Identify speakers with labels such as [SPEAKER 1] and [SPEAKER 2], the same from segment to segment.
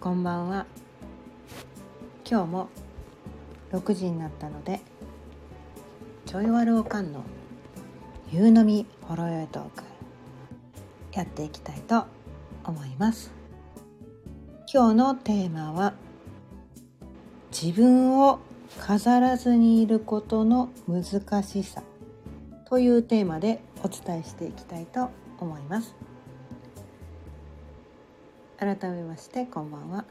[SPEAKER 1] こんばんは。今日も6時になったのでちょいわるおかんの夕飲みほろよいトークやっていきたいと思います。今日のテーマは自分を飾らずにいることの難しさというテーマでお伝えしていきたいと思います。改めましてこんばんは。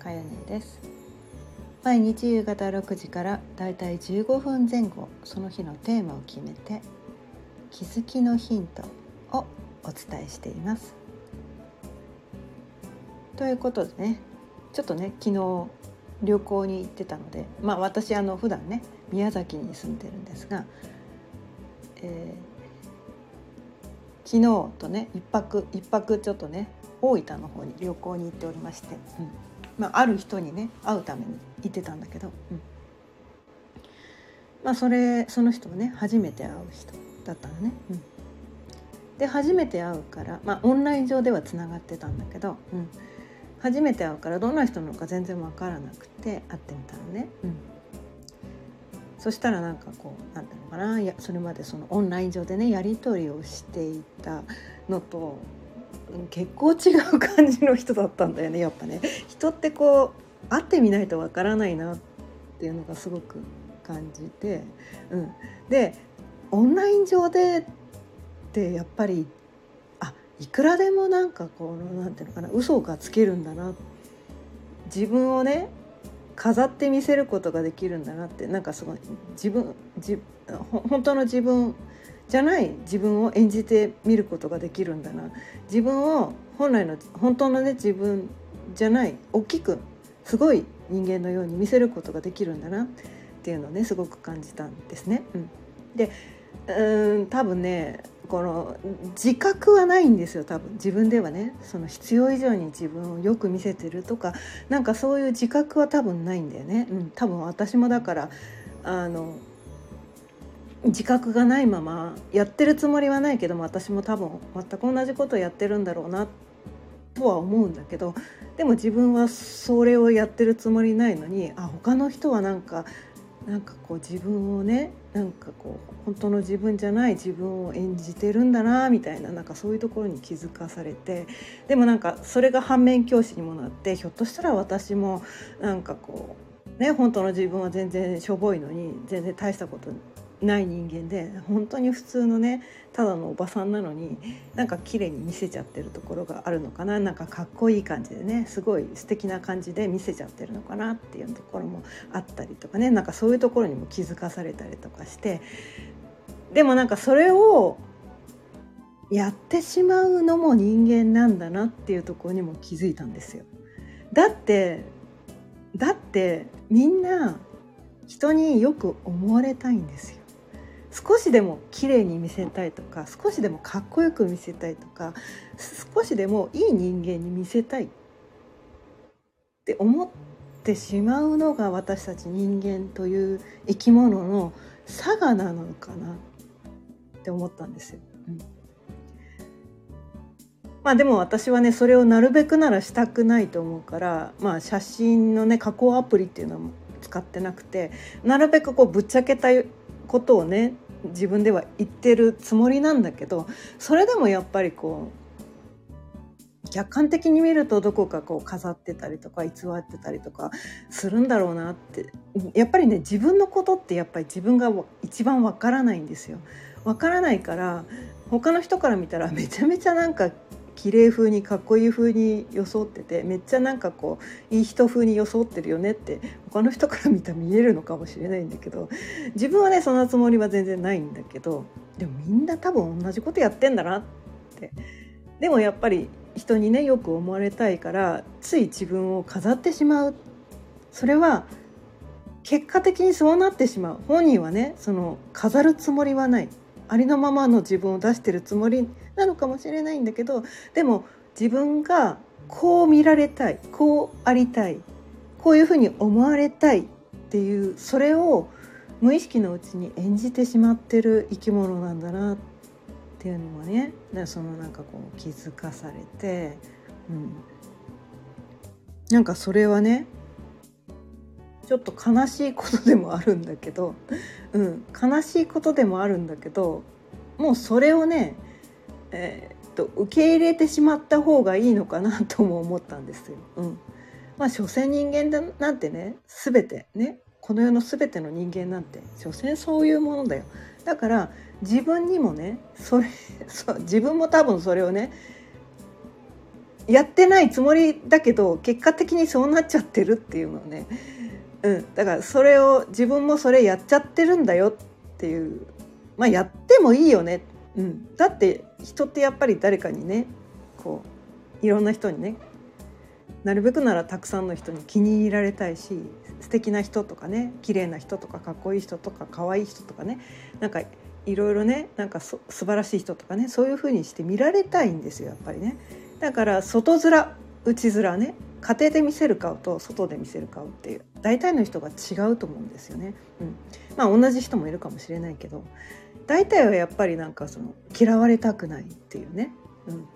[SPEAKER 1] かよねです。毎日夕方6時からだいたい15分前後その日のテーマを決めて気づきのヒントをお伝えしています。ということでねちょっとね昨日旅行に行ってたのでまあ私あの普段ね宮崎に住んでるんですが、えー、昨日とね一泊一泊ちょっとね大分の方に旅行に行っておりまして、うん。まあ、ある人にね会うために行ってたんだけど、うん。まあ、それその人はね初めて会う人だったのね。うん、で初めて会うから、まあ、オンライン上ではつながってたんだけど、うん、初めて会うからどんな人なのか全然分からなくて会ってみたのね。うん。そしたらなんかこう何ていうのかないやそれまでそのオンライン上でねやり取りをしていたのと結構違う感じの人だったんだよねやっぱね。人ってこう会ってみないとわからないなっていうのがすごく感じて、うん、でオンライン上でってやっぱりあいくらでもなんかこうなんていうのかな嘘がつけるんだな。自分をね飾って見せることができるんだなってなんかすごい自分じ本当の自分じゃない自分を演じてみることができるんだな自分を本来の本当のね自分じゃない大きくすごい人間のように見せることができるんだなっていうのをねすごく感じたんですね。うん、でうん多分ねこの自覚はないんですよ多分。自分ではね。その必要以上に自分をよく見せてるとかなんかそういう自覚は多分ないんだよね。うん、多分私もだからあの自覚がないままやってるつもりはないけども私も多分全く同じことをやってるんだろうなとは思うんだけどでも自分はそれをやってるつもりないのにあ他の人はなんかなんかこう自分をねなんかこう本当の自分じゃない自分を演じてるんだなみたいななんかそういうところに気づかされてでもなんかそれが反面教師にもなってひょっとしたら私もなんかこうね本当の自分は全然しょぼいのに全然大したことない人間で本当に普通のねただのおばさんなのになんか綺麗に見せちゃってるところがあるのかななんかかっこいい感じでねすごい素敵な感じで見せちゃってるのかなっていうところもあったりとかねなんかそういうところにも気づかされたりとかしてでもなんかそれをやってしまうのも人間なんだなっていうところにも気づいたんですよ。だってだってみんな人によく思われたいんですよ。少しでも綺麗に見せたいとか少しでもかっこよく見せたいとか少しでもいい人間に見せたいって思ってしまうのが私たち人間という生き物の差がなのかなって思ったんですよ。うんまあでも私はねそれをなるべくならしたくないと思うからまあ写真のね加工アプリっていうのは使ってなくてなるべくこうぶっちゃけたことをね自分では言ってるつもりなんだけどそれでもやっぱりこう客観的に見るとどこかこう飾ってたりとか偽ってたりとかするんだろうなってやっぱりね自分のことってやっぱり自分が一番わからないんですよ。わからないから他の人から見たらめちゃめちゃなんか綺麗風にかっこいい風に装っててめっちゃなんかこういい人風に装ってるよねって他の人から見たら見えるのかもしれないんだけど自分はねそんなつもりは全然ないんだけどでもみんな多分同じことやってんだなって。でもやっぱり人にねよく思われたいからつい自分を飾ってしまう。それは結果的にそうなってしまう。本人はねその飾るつもりはない。ありのままの自分を出してるつもりなのかもしれないんだけどでも自分がこう見られたいこうありたいこういうふうに思われたいっていうそれを無意識のうちに演じてしまってる生き物なんだなっていうのもねそのなんかこう気づかされて、うん、なんかそれはねちょっと悲しいことでもあるんだけど、うん、悲しいことでもあるんだけどもうそれをね、えー、っと受け入れてしまった方がいいのかなとも思ったんですよ。うん、まあ所詮人間だなんてね全てねこの世の全ての人間なんて所詮そういうものだよ。だから自分にもねそれ そ自分も多分それをねやってないつもりだけど結果的にそうなっちゃってるっていうのね、うん、だからそれを自分もそれやっちゃってるんだよっていう。まあやってもいいよね、うん、だって人ってやっぱり誰かにねこういろんな人にねなるべくならたくさんの人に気に入られたいし素敵な人とかね綺麗な人とかかっこいい人とか可愛い人とかねなんかいろいろねなんか素晴らしい人とかねそういう風にして見られたいんですよやっぱりね。だから外面内面ね家庭で見せる顔と外で見せる顔っていう大体の人が違うと思うんですよね。うん、まあ同じ人もいるかもしれないけど大体はやっぱりなんかその嫌われたくないっていうね、うん、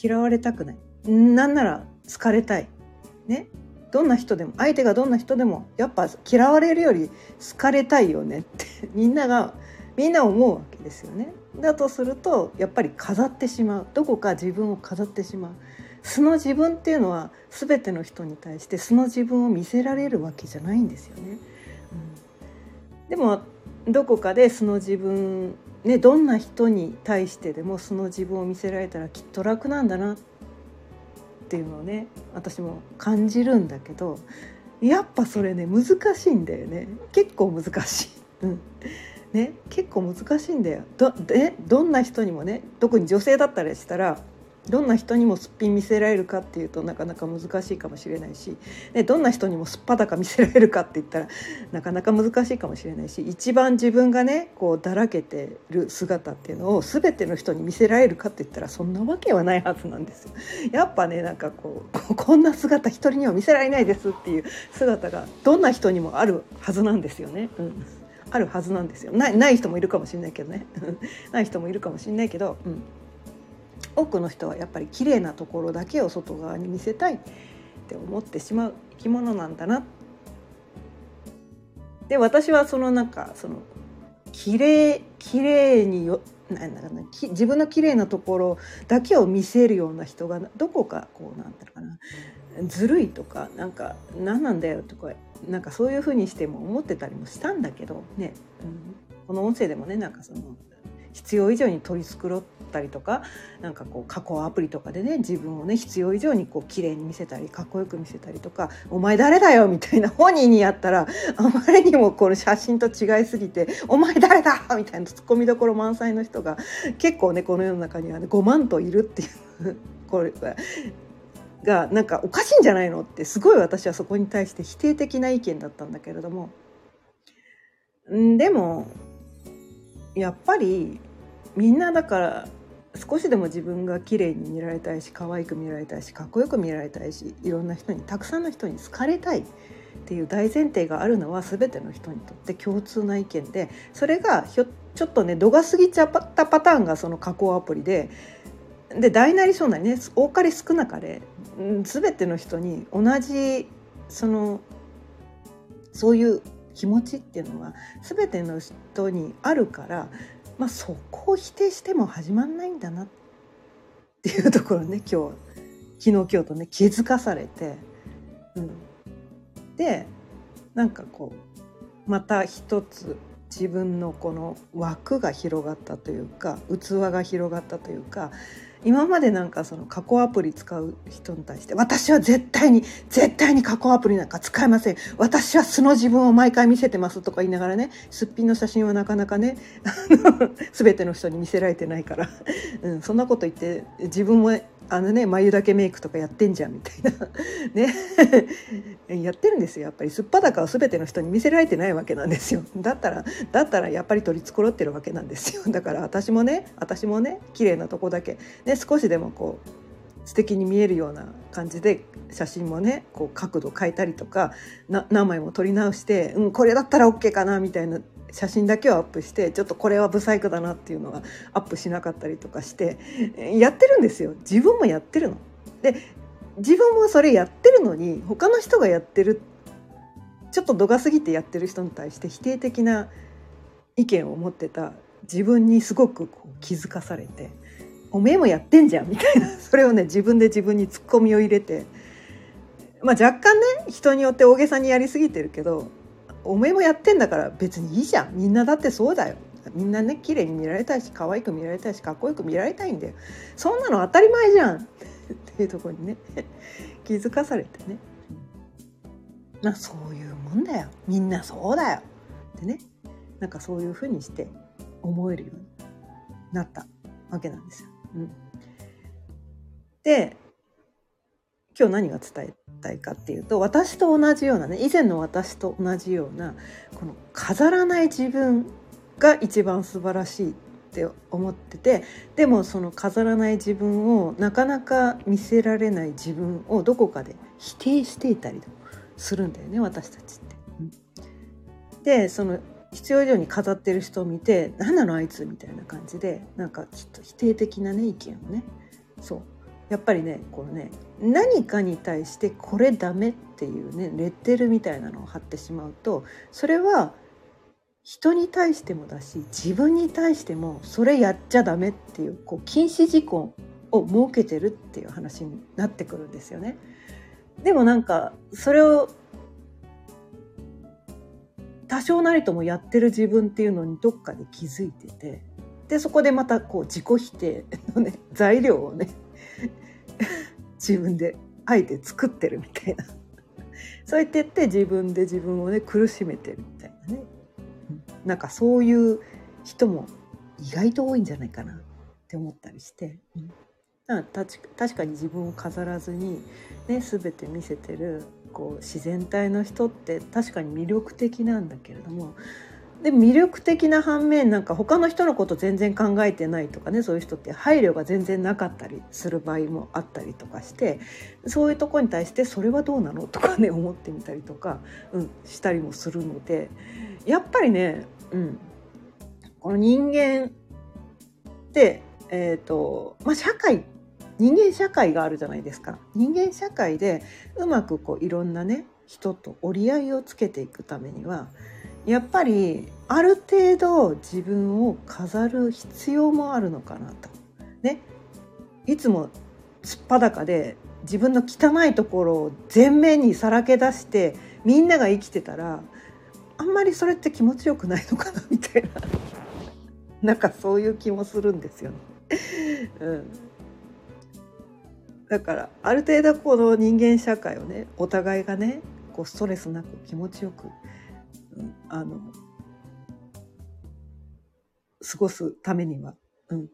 [SPEAKER 1] 嫌われたくない。なんなら好かれたい。ね。どんな人でも相手がどんな人でもやっぱ嫌われるより好かれたいよねって みんながみんな思うわけですよね。だとするとやっぱり飾ってしまう。どこか自分を飾ってしまう。素の自分っていうのは全ての人に対して素の自分を見せられるわけじゃないんですよね。うん、でもどこかで素の自分ねどんな人に対してでも素の自分を見せられたらきっと楽なんだなっていうのをね私も感じるんだけどやっぱそれね難しいんだよね。結構難しい。うん。ね、結構難しいんだよ。どでどんな人にもね特に女性だったりしたらどんな人にもすっぴん見せられるかっていうとなかなか難しいかもしれないし、ね、どんな人にもすっぱだか見せられるかって言ったらなかなか難しいかもしれないし一番自分がねこうだらけてる姿っていうのを全ての人に見せられるかって言ったらそんなわけはないはずなんですよ。やっぱねなんかこうこんな姿一人には見せられないですっていう姿がどんな人にもあるはずなんですよね。うん。あるはずなんですよ。ないない人もいるかもしれないけどね。ない人もいるかもしれないけど、うん、多くの人はやっぱり綺麗なところだけを外側に見せたいって思ってしまう生き物なんだな。で私はそのなんかその綺麗綺麗によなんだかな自分の綺麗なところだけを見せるような人がどこかこうなんていうかなずるいとかなんか何なんだよとかなんかそういうふうにしても思ってたりもしたんだけどね、うん、この音声でもねなんかその必要以上に取り繕ったりとかなんかこう加工アプリとかでね自分をね必要以上にこう綺麗に見せたりかっこよく見せたりとか「お前誰だよ!」みたいな本人にやったらあまりにもこの写真と違いすぎて「お前誰だ!」みたいなツッコミどころ満載の人が結構ねこの世の中にはね5万といるっていうこれがなんかおかしいんじゃないのってすごい私はそこに対して否定的な意見だったんだけれどもんでもやっぱりみんなだから少しでも自分が綺麗に見られたいし可愛く見られたいしかっこよく見られたいしいろんな人にたくさんの人に好かれたい。っていう大前提があるのは全ての人にとって共通な意見でそれがひょちょっとね度が過ぎちゃったパターンがその加工アプリでで大なり小なりね多かれ少なかれ全ての人に同じそのそういう気持ちっていうのは全ての人にあるから、まあ、そこを否定しても始まんないんだなっていうところね今日。昨日今日とね気づかされて、うん、でなんかこうまた一つ自分のこの枠が広がったというか器が広がったというか今までなんかその加工アプリ使う人に対して私は絶対に絶対に加工アプリなんか使えません。私は素の自分を毎回見せてますとか言いながらねすっぴんの写真はなかなかね 全ての人に見せられてないから、うん、そんなこと言って自分もあのね眉だけメイクとかやってんじゃんみたいな。ね。やってるんですよやっぱり。すっぱだかを全ての人に見せられてないわけなんですよ。だったらだったらやっぱり取り繕ってるわけなんですよ。だから私もね私もね綺麗なとこだけ、ね、少しでもこう素敵に見えるような感じで写真もねこう角度変えたりとか何枚も撮り直して、うん、これだったら OK かなみたいな写真だけをアップしてちょっとこれはブサイクだなっていうのはアップしなかったりとかしてやってるんですよ自分もやってるの。で自分もそれやってるのに他の人がやってるちょっと度が過ぎてやってる人に対して否定的な意見を持ってた自分にすごくこう気づかされて「おめえもやってんじゃん」みたいなそれをね自分で自分にツッコミを入れてまあ若干ね人によって大げさにやりすぎてるけど「おめえもやってんだから別にいいじゃん。みんなだってそうだよ」みんなね綺麗に見られたいし可愛く見られたいしかっこよく見られたいんだよそんなの当たり前じゃん。っていうところにね 気づかされてね。まあそういうもんだよ。みんなそうだよ。ってね。なんかそういうふうにして思えるようになったわけなんですよ。うん、で今日何が伝えたいかっていうと私と同じようなね以前の私と同じようなこの飾らない自分が一番素晴らしいって思っててでもその飾らない自分をなかなか見せられない自分をどこかで否定していたりするんだよね私たちって。でその必要以上に飾ってる人を見て「何なのあいつ」みたいな感じでなんかちょっと否定的なね意見をねそうやっぱりねこのね何かに対してこれダメっていうねレッテルみたいなのを貼ってしまうとそれは人に対してもだし自分に対してもそれやっちゃダメっていうこう禁止事項を設けてるっていう話になってくるんですよね。でもなんかそれを多少なりともやってる自分っていうのにどっかで気づいててでそこでまたこう自己否定のね材料をね自分であえて作ってるみたいな。そうやってって自分で自分をね苦しめてるみたいなね、うん、なんかそういう人も意外と多いんじゃないかなって思ったりして、うん、確かに自分を飾らずに、ね、全て見せてるこう自然体の人って確かに魅力的なんだけれどもで魅力的な反面なんか他の人のこと全然考えてないとかねそういう人って配慮が全然なかったりする場合もあったりとかしてそういうとこに対してそれはどうなのとかね思ってみたりとか、うん、したりもするのでやっぱりね、うん、この人間って、えーとまあ、社会人間社会があるじゃないですか。人間社会でうまくこういろんなね人と折り合いをつけていくためにはやっぱりある程度自分を飾る必要もあるのかなと。ね、いつもすっぱだかで自分の汚いところを前面にさらけ出してみんなが生きてたらあんまりそれって気持ちよくないのかなみたいな なんかそういう気もするんですよね。うんだからある程度この人間社会をねお互いがねこうストレスなく気持ちよく、あの過ごすためには、うん、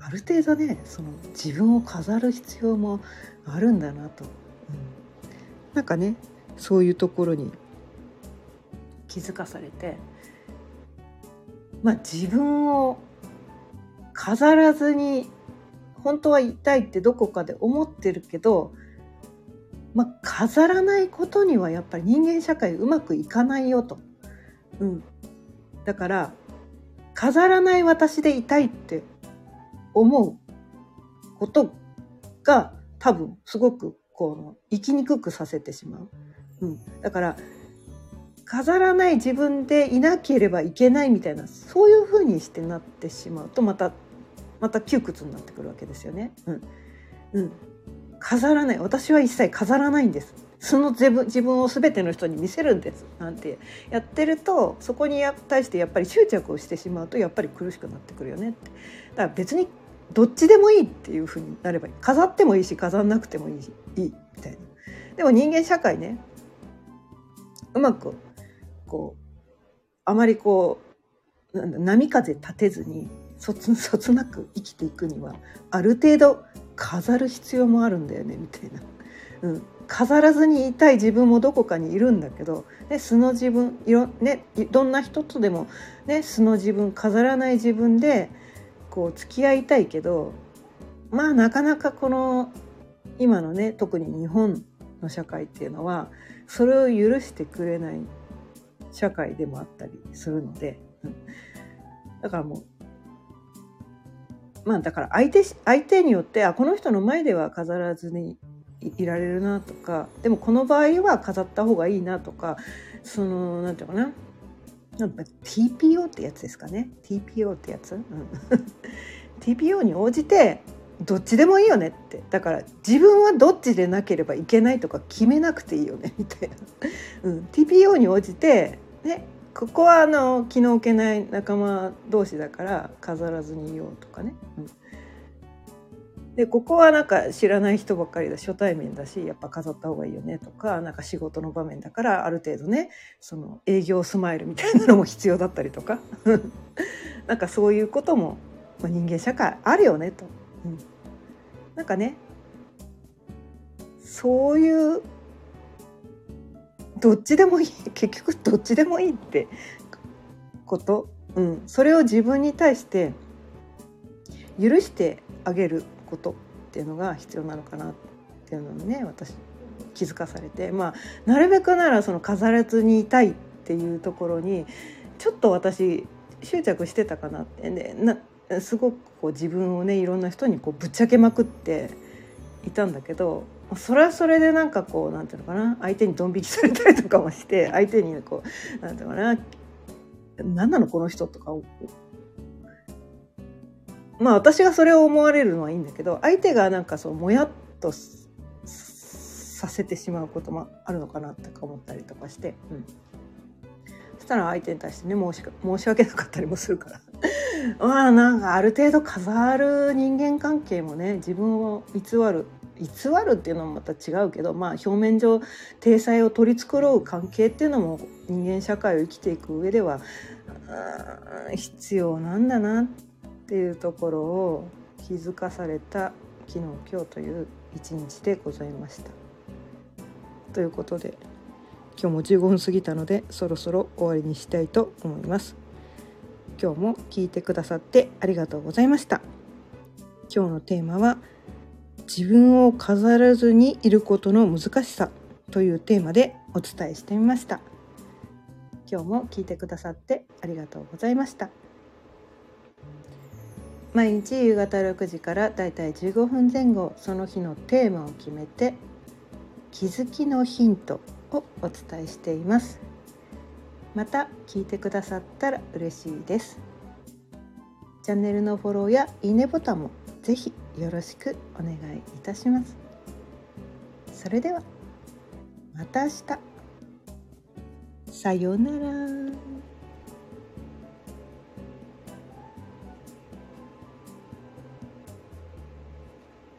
[SPEAKER 1] ある程度ねその自分を飾る必要もあるんだなと、うん、なんかねそういうところに気づかされてまあ自分を飾らずに本当は痛いってどこかで思ってるけど、まあ、飾らないことにはやっぱり人間社会うまくいかないよと。うん、だから飾らない私でいたいって思うことが多分すごくこの生きにくくさせてしまう。うん、だから飾らない自分でいなければいけないみたいなそういうふうにしてなってしまうとまたまた窮屈になってくるわけですよね。うん、うん、飾らない。私は一切飾らないんです。その自分自分を全ての人に見せるんですなんてやってるとそこに対してやっぱり執着をしてしまうとやっぱり苦しくなってくるよねって。だから別にどっちでもいいっていうふうになればいい。飾ってもいいし飾んなくてもいいいいみたいな。でも人間社会ねうまくこうあまりこう波風立てずにそつそつなく生きていくにはある程度飾る必要もあるんだよねみたいな、うん、飾らずにいたい自分もどこかにいるんだけど、ね、素の自分いろ,、ね、どんな人とでも、ね、素の自分飾らない自分でこう付き合いたいけどまあなかなかこの今のね特に日本の社会っていうのはそれを許してくれない社会でもあったりするので、うん、だからもうまあだから相手相手によってあこの人の前では飾らずにいられるなとかでもこの場合は飾った方がいいなとかそのなんていうかななんか TPO ってやつですかね。TPO ってやつ、うん、TPO に応じてどっちでもいいよねって。だから自分はどっちでなければいけないとか決めなくていいよねみたいな、うん、TPO に応じてねここはあの気の置けない仲間同士だから飾らずにいようとかね、うん、でここはなんか知らない人ばっかりだ初対面だしやっぱ飾った方がいいよねとかなんか仕事の場面だからある程度ねその営業スマイルみたいなのも必要だったりとか。なんかそういうことも、ま、人間社会あるよねと。うん、なんかねそういうどっちでもいい結局どっちでもいいってこと、うん、それを自分に対して許してあげる。ことっていうのが必要なのかなっていうのにね私気づかされて。まあなるべくならその飾らずにいたいっていうところにちょっと私執着してたかなって。ねなすごくこう自分をねいろんな人にこうぶっちゃけまくっていたんだけどそれはそれでなんかこうなんていうのかな。相手にドン引きされたりとかもして相手にこうなんていうのかな。何なのこの人とかまあ私がそれを思われるのはいいんだけど相手がなんかそうもやっとさせてしまうこともあるのかなとか思ったりとかして、うん、そしたら相手に対してね申し申し訳なかったりもするから。まあなんかある程度飾る人間関係もね自分を偽る偽るっていうのもまた違うけど、まあ、表面上体裁を取り繕う関係っていうのも人間社会を生きていく上では必要なんだなってっていうところを気づかされた昨日今日という一日でございました。ということで今日も15分過ぎたのでそろそろ終わりにしたいと思います。今日も聞いてくださってありがとうございました。今日のテーマは自分を飾らずにいることの難しさというテーマでお伝えしてみました。今日も聞いてくださってありがとうございました。毎日夕方6時からだいたい15分前後その日のテーマを決めて気づきのヒントをお伝えしています。また聞いてくださったら嬉しいですチャンネルのフォローやいいねボタンもぜひよろしくお願いいたしますそれではまた明日さようなら。